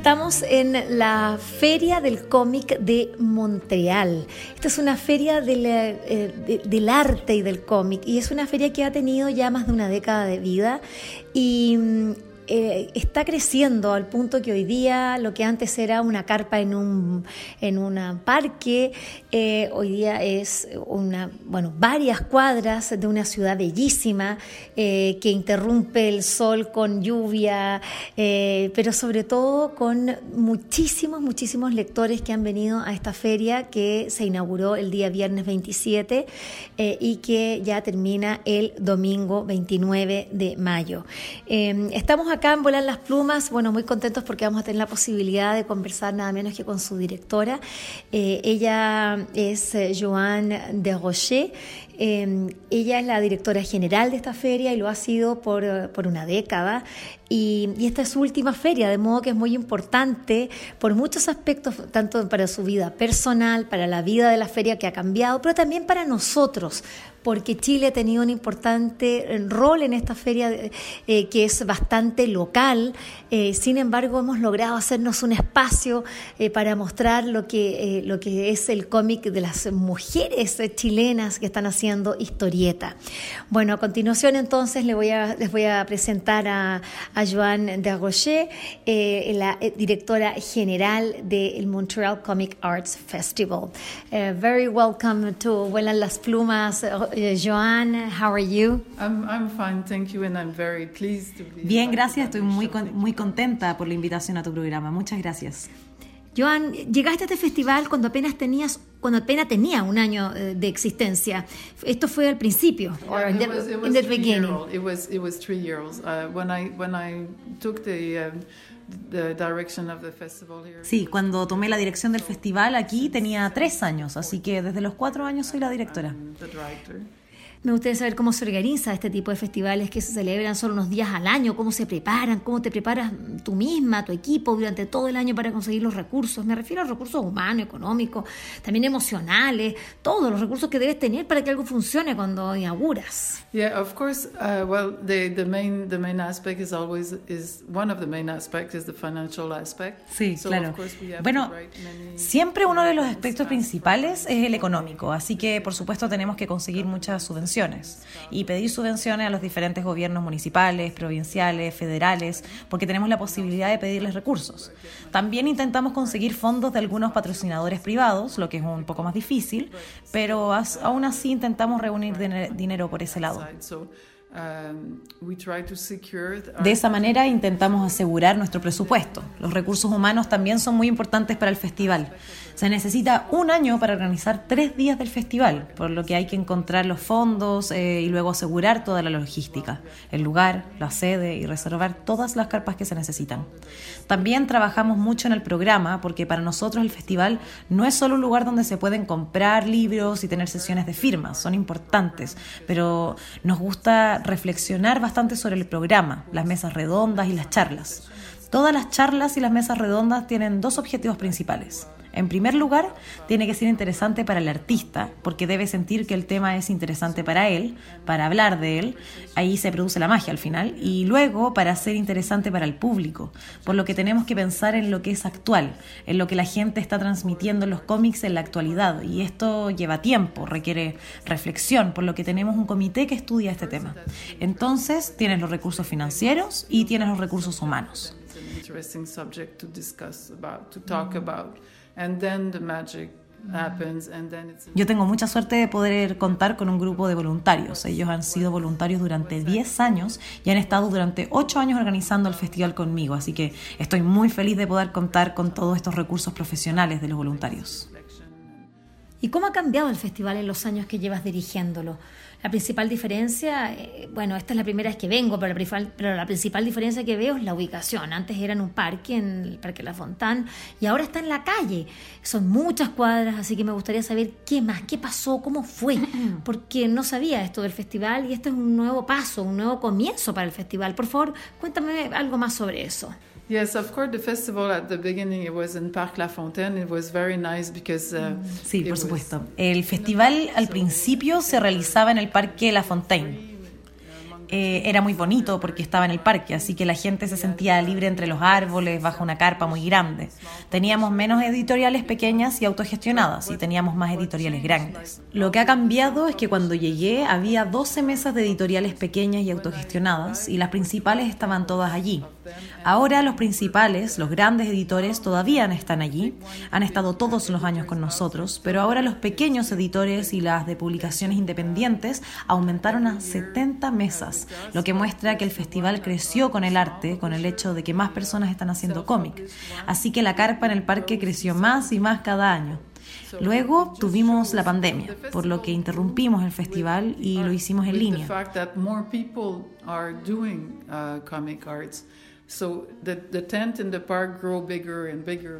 Estamos en la Feria del Cómic de Montreal. Esta es una feria del, eh, del arte y del cómic y es una feria que ha tenido ya más de una década de vida y mm, eh, está creciendo al punto que hoy día lo que antes era una carpa en un en una parque, eh, hoy día es una, bueno, varias cuadras de una ciudad bellísima eh, que interrumpe el sol con lluvia, pero sobre todo con muchísimos, muchísimos lectores que han venido a esta feria que se inauguró el día viernes 27 y que ya termina el domingo 29 de mayo. estamos acá acá en Volar las Plumas, bueno, muy contentos porque vamos a tener la posibilidad de conversar nada menos que con su directora. Eh, ella es eh, Joanne de Rocher. Eh, ella es la directora general de esta feria y lo ha sido por, por una década. Y, y, esta es su última feria, de modo que es muy importante por muchos aspectos, tanto para su vida personal, para la vida de la feria que ha cambiado, pero también para nosotros, porque Chile ha tenido un importante eh, rol en esta feria eh, que es bastante local. Eh, sin embargo, hemos logrado hacernos un espacio para mostrar lo que, lo que es el cómic de las mujeres chilenas que están haciendo historieta. Bueno, a continuación entonces les voy a, les voy a presentar a, a Joanne Rocher, la directora general del Montreal Comic Arts Festival. very welcome to Vuelan las Plumas Joan, how are you? I'm, I'm fine, thank you, and I'm very pleased to be Bien, gracias. Estoy muy, con, muy contenta por la invitación a tu programa. Muchas gracias. Joan, llegaste a este festival cuando apenas tenías, cuando apenas tenía un año eh, de existencia. Esto fue al principio, yeah, or in the, was, it was in the beginning. It was it was three years. Uh, when I when I took the um, The direction of the festival here. Sí, cuando tomé la dirección del festival aquí tenía tres años, así que desde los cuatro años soy la directora. Me gustaría saber cómo se organiza este tipo de festivales que se celebran solo unos días al año, cómo se preparan, cómo te preparas tú misma, tu equipo durante todo el año para conseguir los recursos. Me refiero a recursos humanos, económicos, también emocionales, todos los recursos que debes tener para que algo funcione cuando inauguras. Yeah, of course. Uh, well, the the main the main aspect is always is one of the main aspects is the financial aspect. Sí, claro. Bueno, siempre uno de los aspectos principales es el económico, así que por supuesto tenemos que conseguir muchas subvenciones y pedir subvenciones a los diferentes gobiernos municipales, provinciales, federales, porque tenemos la posibilidad de pedirles recursos. También intentamos conseguir fondos de algunos patrocinadores privados, lo que es un poco más difícil, pero aún así intentamos reunir dinero por ese lado. Um, de esa manera intentamos asegurar nuestro presupuesto. Los recursos humanos también son muy importantes para el festival. Se necesita un año para organizar tres días del festival, por lo que hay que encontrar los fondos eh, y luego asegurar toda la logística, el lugar, la sede y reservar todas las carpas que se necesitan. También trabajamos mucho en el programa porque para nosotros el festival no es solo un lugar donde se pueden comprar libros y tener sesiones de firmas, son importantes, pero nos gusta reflexionar bastante sobre el programa, las mesas redondas y las charlas. Todas las charlas y las mesas redondas tienen dos objetivos principales. En primer lugar, tiene que ser interesante para el artista, porque debe sentir que el tema es interesante para él, para hablar de él, ahí se produce la magia al final, y luego para ser interesante para el público, por lo que tenemos que pensar en lo que es actual, en lo que la gente está transmitiendo en los cómics en la actualidad, y esto lleva tiempo, requiere reflexión, por lo que tenemos un comité que estudia este tema. Entonces, tienes los recursos financieros y tienes los recursos humanos. Yo tengo mucha suerte de poder contar con un grupo de voluntarios. Ellos han sido voluntarios durante 10 años y han estado durante 8 años organizando el festival conmigo, así que estoy muy feliz de poder contar con todos estos recursos profesionales de los voluntarios. ¿Y cómo ha cambiado el festival en los años que llevas dirigiéndolo? La principal diferencia, eh, bueno, esta es la primera vez que vengo, pero la, pero la, principal diferencia que veo es la ubicación. Antes era en un parque, en el Parque La Fontán, y ahora está en la calle. Son muchas cuadras, así que me gustaría saber qué más, qué pasó, cómo fue, porque no sabía esto del festival y este es un nuevo paso, un nuevo comienzo para el festival. Por favor, cuéntame algo más sobre eso. Yes, of course. The festival at the beginning it was in Parc La Fontaine. It was very nice because. Uh, sí, por supuesto. El festival al principio se realizaba en el Parque La Fontaine. Eh, era muy bonito porque estaba en el parque, así que la gente se sentía libre entre los árboles, bajo una carpa muy grande. Teníamos menos editoriales pequeñas y autogestionadas y teníamos más editoriales grandes. Lo que ha cambiado es que cuando llegué había 12 mesas de editoriales pequeñas y autogestionadas y las principales estaban todas allí. Ahora los principales, los grandes editores, todavía están allí, han estado todos los años con nosotros, pero ahora los pequeños editores y las de publicaciones independientes aumentaron a 70 mesas, lo que muestra que el festival creció con el arte, con el hecho de que más personas están haciendo cómic. Así que la carpa en el parque creció más y más cada año. Luego tuvimos la pandemia, por lo que interrumpimos el festival y lo hicimos en línea.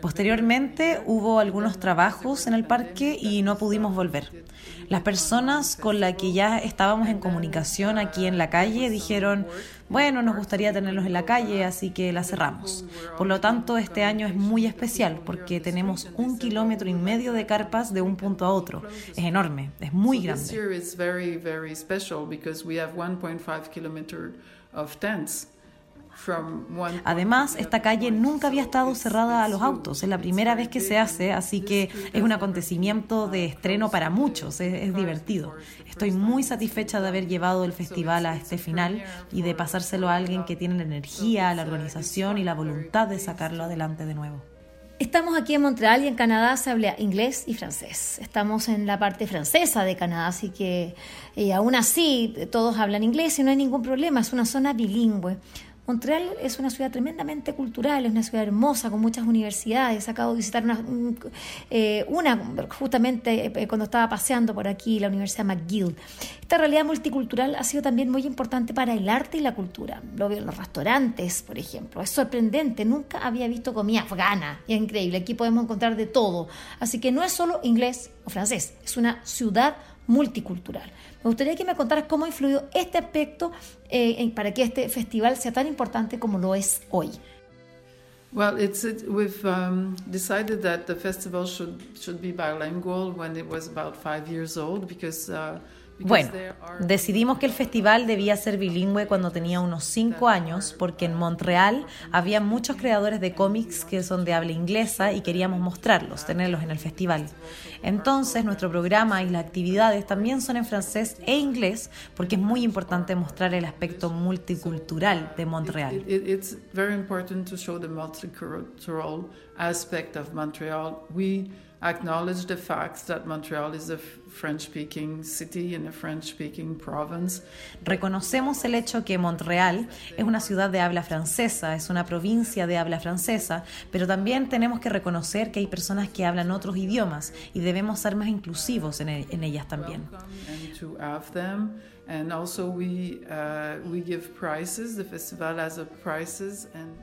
Posteriormente hubo algunos trabajos en el parque y no pudimos volver. Las personas con las que ya estábamos en comunicación aquí en la calle dijeron, bueno, nos gustaría tenerlos en la calle, así que la cerramos. Por lo tanto, este año es muy especial porque tenemos un kilómetro y medio de carpas de un punto a otro. Es enorme, es muy grande. Además, esta calle nunca había estado cerrada a los autos, es la primera vez que se hace, así que es un acontecimiento de estreno para muchos, es, divertido. Estoy muy satisfecha de haber llevado el festival a este final y de pasárselo a alguien que tiene la energía, la organización y la voluntad de sacarlo adelante de nuevo. Estamos aquí en Montreal y en Canadá se habla inglés y francés. Estamos en la parte francesa de Canadá, así que eh, aún así todos hablan inglés y no hay ningún problema, es una zona bilingüe. Montreal es una ciudad tremendamente cultural, es una ciudad hermosa con muchas universidades. Acabo de visitar una, eh, una justamente eh, cuando estaba paseando por aquí, la Universidad McGill. Esta realidad multicultural ha sido también muy importante para el arte y la cultura. Lo veo en los restaurantes, por ejemplo. Es sorprendente, nunca había visto comida afgana. Es increíble, aquí podemos encontrar de todo. Así que no es solo inglés o francés, es una ciudad multicultural. Me gustaría que me contaras cómo ha influido este aspecto eh, para que este festival sea tan importante como lo es hoy. Well, it's it, we've um, decided that the festival should should be bilingual when it was about five years old because. Uh, bueno, decidimos que el festival debía ser bilingüe cuando tenía unos cinco años porque en Montreal había muchos creadores de cómics que son de habla inglesa y queríamos mostrarlos, tenerlos en el festival. Entonces nuestro programa y las actividades también son en francés e inglés porque es muy importante mostrar el aspecto multicultural de Montreal. It's very important to show the multicultural aspect of Montreal. We acknowledge the fact that Montreal is a French-speaking city in a French-speaking province. Reconocemos el hecho que Montreal es una ciudad de habla francesa, es una provincia de habla francesa, pero también tenemos que reconocer que hay personas que hablan otros idiomas y debemos ser más inclusivos en, el, en ellas también.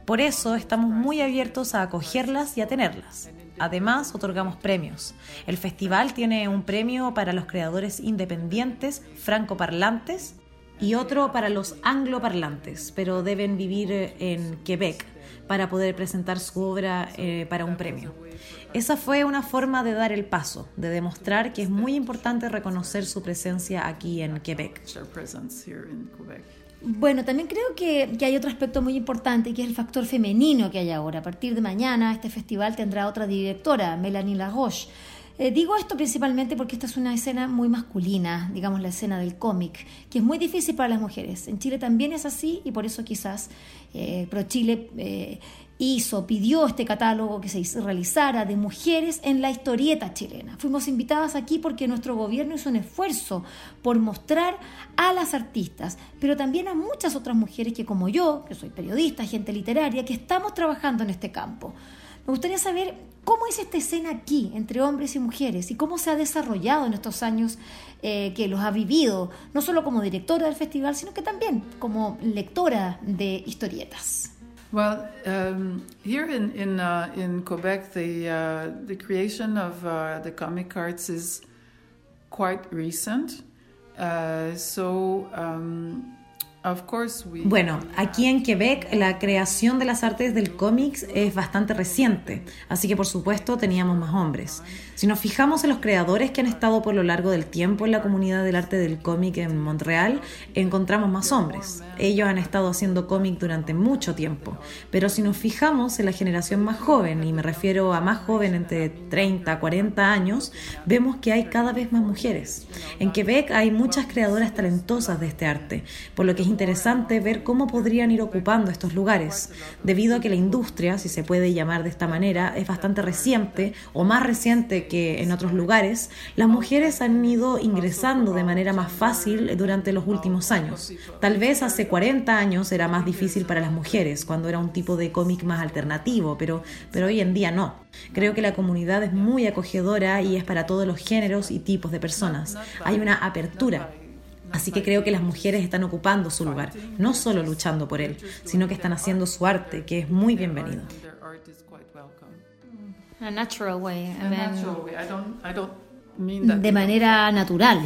Por eso estamos muy abiertos a acogerlas y a tenerlas. Además, otorgamos premios. El festival tiene un premio para los creadores independientes francoparlantes y otro para los angloparlantes, pero deben vivir en Quebec para poder presentar su obra eh, para un premio. Esa fue una forma de dar el paso, de demostrar que es muy importante reconocer su presencia aquí en Quebec. Bueno, también creo que, hay otro aspecto muy importante que es el factor femenino que hay ahora. A partir de mañana este festival tendrá otra directora, Melanie Laroche. Eh, digo esto principalmente porque esta es una escena muy masculina, digamos la escena del cómic, que es muy difícil para las mujeres. En Chile también es así y por eso quizás eh, Pro Chile eh, hizo, pidió este catálogo que se realizara de mujeres en la historieta chilena. Fuimos invitadas aquí porque nuestro gobierno hizo un esfuerzo por mostrar a las artistas, pero también a muchas otras mujeres que como yo, que soy periodista, gente literaria, que estamos trabajando en este campo. Me gustaría saber ¿Cómo es esta escena aquí entre hombres y mujeres y cómo se ha desarrollado en estos años eh, que los ha vivido, no solo como directora del festival, sino que también como lectora de historietas? Well, um, here in in, uh, in Quebec, the uh, the creation of uh, the comic arts is quite recent. Uh, so um, Bueno, aquí en Quebec la creación de las artes del cómics es bastante reciente, así que por supuesto teníamos más hombres. Si nos fijamos en los creadores que han estado por lo largo del tiempo en la comunidad del arte del cómic en Montreal, encontramos más hombres. Ellos han estado haciendo cómic durante mucho tiempo, pero si nos fijamos en la generación más joven, y me refiero a más joven entre 30 a 40 años, vemos que hay cada vez más mujeres. En Quebec hay muchas creadoras talentosas de este arte, por lo que es interesante ver cómo podrían ir ocupando estos lugares, debido a que la industria, si se puede llamar de esta manera, es bastante reciente o más reciente que en otros lugares, las mujeres han ido ingresando de manera más fácil durante los últimos años. Tal vez hace 40 años era más difícil para las mujeres, cuando era un tipo de cómic más alternativo, pero, pero hoy en día no. Creo que la comunidad es muy acogedora y es para todos los géneros y tipos de personas. Hay una apertura Así que creo que las mujeres están ocupando su lugar, no solo luchando por él, sino que están haciendo su arte, que es muy bienvenido. De manera natural.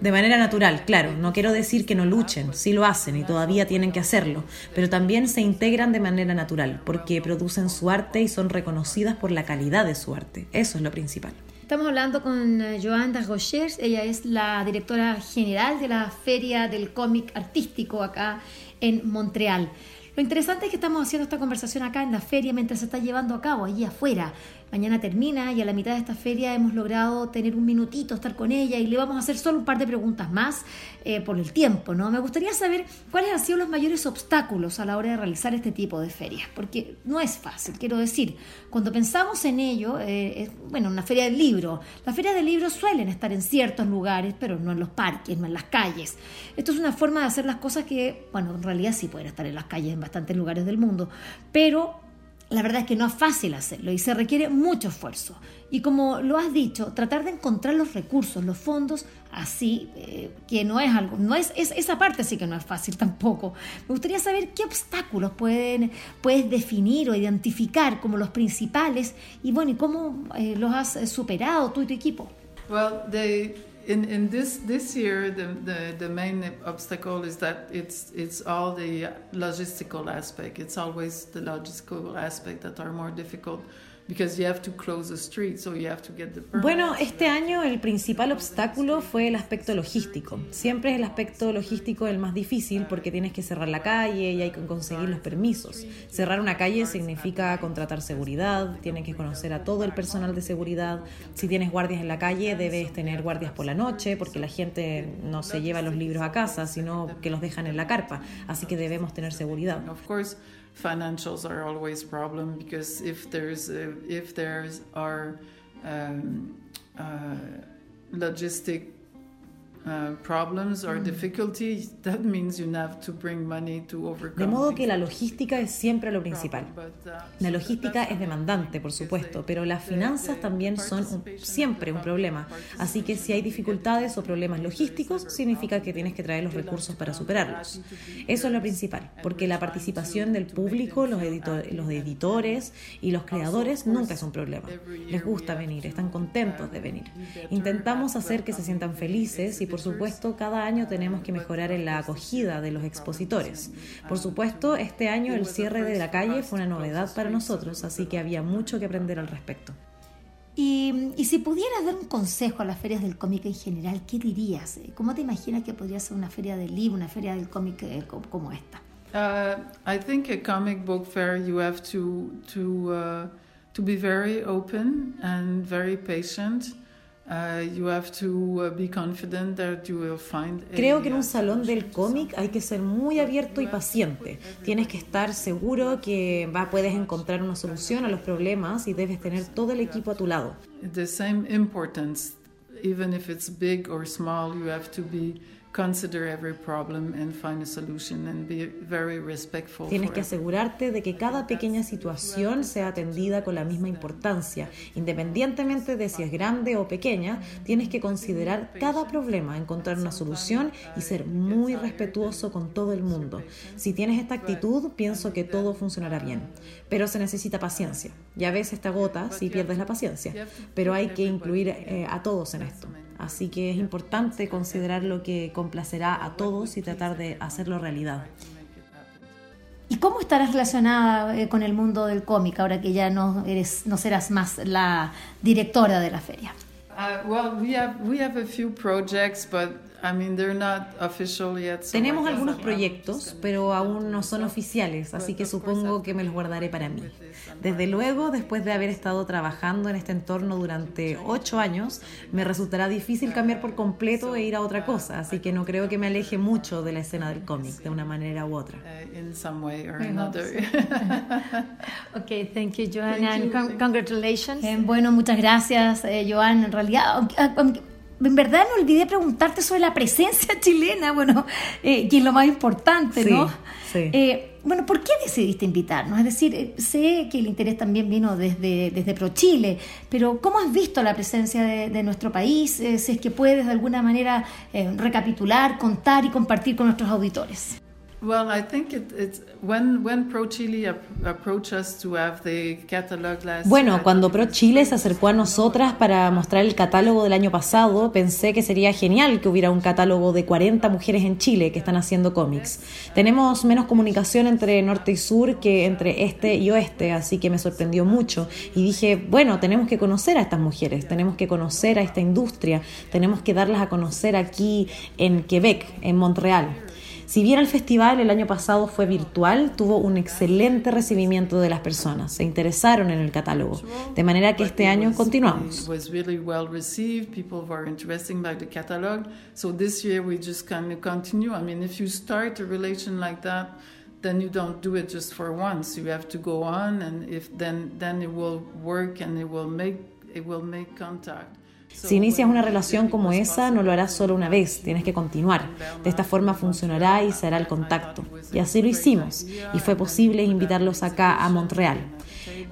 De manera natural, claro. No quiero decir que no luchen, sí lo hacen y todavía tienen que hacerlo, pero también se integran de manera natural, porque producen su arte y son reconocidas por la calidad de su arte. Eso es lo principal. Estamos hablando con eh, Joanne Rochers, ella es la directora general de la Feria del Cómic Artístico acá en Montreal. Lo interesante es que estamos haciendo esta conversación acá en la feria mientras se está llevando a cabo, allí afuera. Mañana termina y a la mitad de esta feria hemos logrado tener un minutito, estar con ella y le vamos a hacer solo un par de preguntas más eh, por el tiempo, ¿no? Me gustaría saber cuáles han sido los mayores obstáculos a la hora de realizar este tipo de ferias, porque no es fácil, quiero decir, cuando pensamos en ello, eh, es, bueno, una feria del libro, las ferias del libro suelen estar en ciertos lugares, pero no en los parques, no en las calles. Esto es una forma de hacer las cosas que, bueno, en realidad sí pueden estar en las calles en bastantes lugares del mundo, pero la verdad es que no es fácil hacerlo y se requiere mucho esfuerzo. Y como lo has dicho, tratar de encontrar los recursos, los fondos, así eh, que no es algo, no es, esa parte sí que no es fácil tampoco. Me gustaría saber qué obstáculos pueden, puedes definir o identificar como los principales y bueno, y cómo eh, los has superado tú y tu equipo. Well, in in this this year the, the the main obstacle is that it's it's all the logistical aspect. It's always the logistical aspect that are more difficult Bueno, este año el principal obstáculo fue el aspecto logístico. Siempre es el aspecto logístico el más difícil porque tienes que cerrar la calle y hay que conseguir los permisos. Cerrar una calle significa contratar seguridad, tienes que conocer a todo el personal de seguridad. Si tienes guardias en la calle, debes tener guardias por la noche porque la gente no se lleva los libros a casa, sino que los dejan en la carpa. Así que debemos tener seguridad. Financials are always a problem because if there's a, if there's are um, uh, logistic De modo que la logística es siempre lo principal. Uh, la logística es demandante, por supuesto, pero las finanzas también son siempre un problema. Así que si hay dificultades o problemas logísticos, significa que tienes que traer los recursos para superarlos. Eso es lo principal, porque la participación del público, los, los editores y los creadores nunca es un problema. Les gusta venir, están contentos de venir. Intentamos hacer que se sientan felices y por supuesto, cada año tenemos que mejorar en la acogida de los expositores. Por supuesto, este año el cierre de la calle fue una novedad para nosotros, así que había mucho que aprender al respecto. Y, si pudieras dar un consejo a las ferias del cómic en general, ¿qué dirías? ¿Cómo te imaginas que podría ser una feria del libro, una feria del cómic eh, como esta? Uh, I think a comic book fair you have to to uh, to be very open and very patient. Creo que en un salón del cómic hay que ser muy abierto y paciente. Tienes que estar seguro que va, puedes encontrar una solución a los problemas y debes tener todo el equipo a tu lado. The same importance, even if it's big or small, you have to be Tienes que asegurarte de que cada pequeña situación sea atendida con la misma importancia. Independientemente de si es grande o pequeña, tienes que considerar cada problema, encontrar una solución y ser muy respetuoso con todo el mundo. Si tienes esta actitud, pienso que todo funcionará bien. Pero se necesita paciencia. Y a veces te agotas si pierdes la paciencia. Pero hay que incluir eh, a todos en esto. Así que es importante considerar lo que complacerá a todos y tratar de hacerlo realidad. ¿Y cómo estarás relacionada eh, con el mundo del cómic ahora que ya no eres no serás más la directora de la feria? Uh, well, we have we have a few projects, but tenemos algunos proyectos, pero aún no son oficiales, así que supongo que me los guardaré para mí. Desde luego, después de haber estado trabajando en este entorno durante ocho años, me resultará difícil cambiar por completo e ir a otra cosa, así que no creo que me aleje mucho de la escena del cómic, de una manera u otra. ok, thank you, Joanna, and congratulations. Eh, bueno, muchas gracias, eh, Joan. En realidad, en verdad me olvidé preguntarte sobre la presencia chilena, bueno, eh, que es lo más importante, ¿no? Sí. Eh, bueno, ¿por qué decidiste invitarnos? Es decir, eh, sé que el interés también vino desde, desde ProChile, pero ¿cómo has visto la presencia de, nuestro país? si es que puedes de alguna manera recapitular, contar y compartir con nuestros auditores. Bueno, cuando Pro Chile se acercó a nosotras para mostrar el catálogo del año pasado, pensé que sería genial que hubiera un catálogo de 40 mujeres en Chile que están haciendo cómics. Tenemos menos comunicación entre norte y sur que entre este y oeste, así que me sorprendió mucho y dije, bueno, tenemos que conocer a estas mujeres, tenemos que conocer a esta industria, tenemos que darlas a conocer aquí en Quebec, en Montreal. Si bien el festival el año pasado fue virtual, tuvo un excelente recibimiento de las personas, se interesaron en el catálogo, de manera que este año continuamos. then you don't do it just for once. You have to go on, and if then then it will work and it will make it will make contact. Si inicias una relación como esa, no lo harás solo una vez, tienes que continuar. De esta forma funcionará y se hará el contacto. Y así lo hicimos, y fue posible invitarlos acá a Montreal.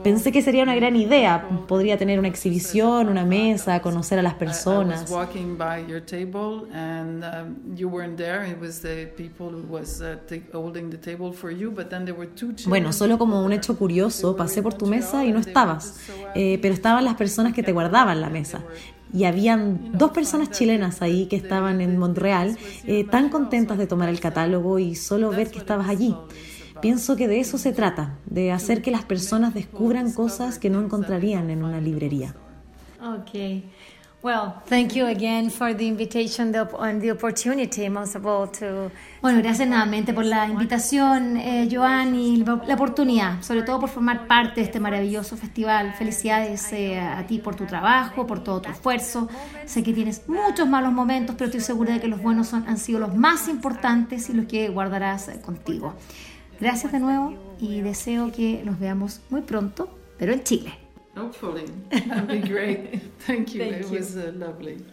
Pensé que sería una gran idea, podría tener una exhibición, una mesa, conocer a las personas. Bueno, solo como un hecho curioso, pasé por tu mesa y no estabas, eh, pero estaban las personas que te guardaban la mesa y habían dos personas chilenas ahí que estaban en Montreal eh, tan contentas de tomar el catálogo y solo ver que estabas allí. Pienso que de eso se trata, de hacer que las personas descubran cosas que no encontrarían en una librería. Okay. Well, thank you again for the invitation and the opportunity, most of all, to... Bueno, gracias nuevamente por la invitación, eh, Joan, y la oportunidad, sobre todo por formar parte de este maravilloso festival. Felicidades eh, a ti por tu trabajo, por todo tu esfuerzo. Sé que tienes muchos malos momentos, pero estoy segura de que los buenos son, han sido los más importantes y los que guardarás eh, contigo. Gracias de nuevo y deseo que nos veamos muy pronto, pero en Chile. Hopefully. That'd be great. Thank you. Thank it was uh, lovely.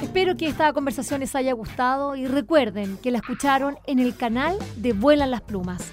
Espero que esta conversación les haya gustado y recuerden que la escucharon en el canal de Vuelan las Plumas.